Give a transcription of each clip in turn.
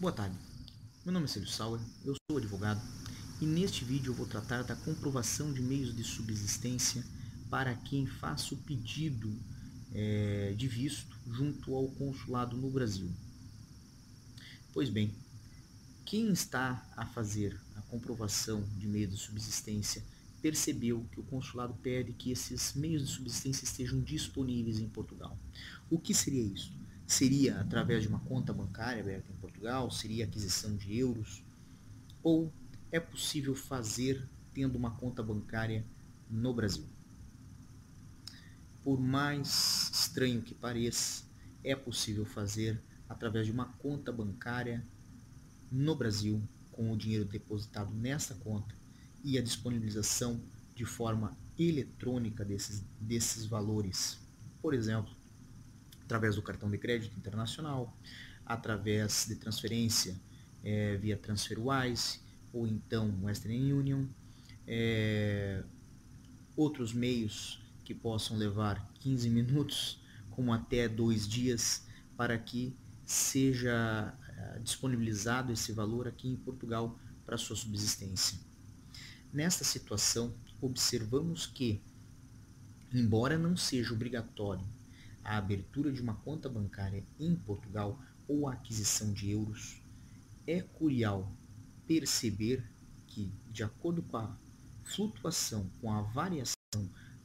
Boa tarde, meu nome é Célio Sauer, eu sou advogado e neste vídeo eu vou tratar da comprovação de meios de subsistência para quem faça o pedido é, de visto junto ao consulado no Brasil. Pois bem, quem está a fazer a comprovação de meios de subsistência percebeu que o consulado pede que esses meios de subsistência estejam disponíveis em Portugal. O que seria isso? Seria através de uma conta bancária aberta em Portugal? Seria aquisição de euros? Ou é possível fazer tendo uma conta bancária no Brasil? Por mais estranho que pareça, é possível fazer através de uma conta bancária no Brasil com o dinheiro depositado nessa conta e a disponibilização de forma eletrônica desses, desses valores. Por exemplo, através do cartão de crédito internacional, através de transferência é, via TransferWise ou então Western Union, é, outros meios que possam levar 15 minutos, como até dois dias, para que seja é, disponibilizado esse valor aqui em Portugal para sua subsistência. Nesta situação, observamos que, embora não seja obrigatório a abertura de uma conta bancária em Portugal ou a aquisição de euros, é curial perceber que, de acordo com a flutuação, com a variação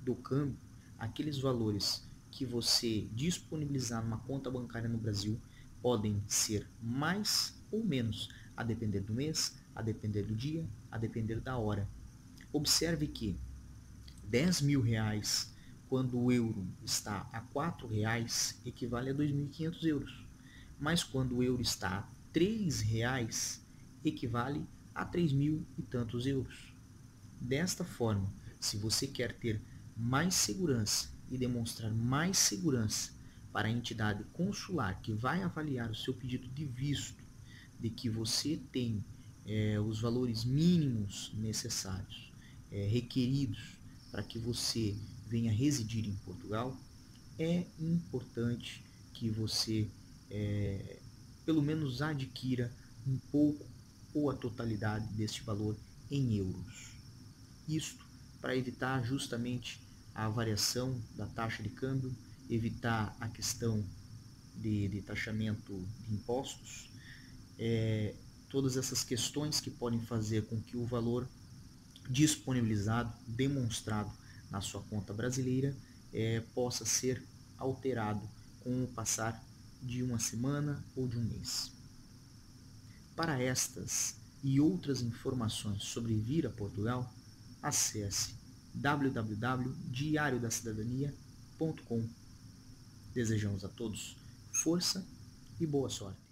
do câmbio, aqueles valores que você disponibilizar numa conta bancária no Brasil podem ser mais ou menos, a depender do mês, a depender do dia, a depender da hora. Observe que 10 mil reais quando o euro está a 4 reais equivale a 2.500 euros. Mas quando o euro está a 3 reais equivale a 3 mil e tantos euros. Desta forma, se você quer ter mais segurança e demonstrar mais segurança para a entidade consular que vai avaliar o seu pedido de visto, de que você tem é, os valores mínimos necessários é, requeridos para que você venha residir em Portugal, é importante que você é, pelo menos adquira um pouco ou a totalidade deste valor em euros. Isto para evitar justamente a variação da taxa de câmbio, evitar a questão de, de taxamento de impostos, é, todas essas questões que podem fazer com que o valor disponibilizado, demonstrado na sua conta brasileira, é, possa ser alterado com o passar de uma semana ou de um mês. Para estas e outras informações sobre vir a Portugal, acesse www.diariodacidadania.com. Desejamos a todos força e boa sorte.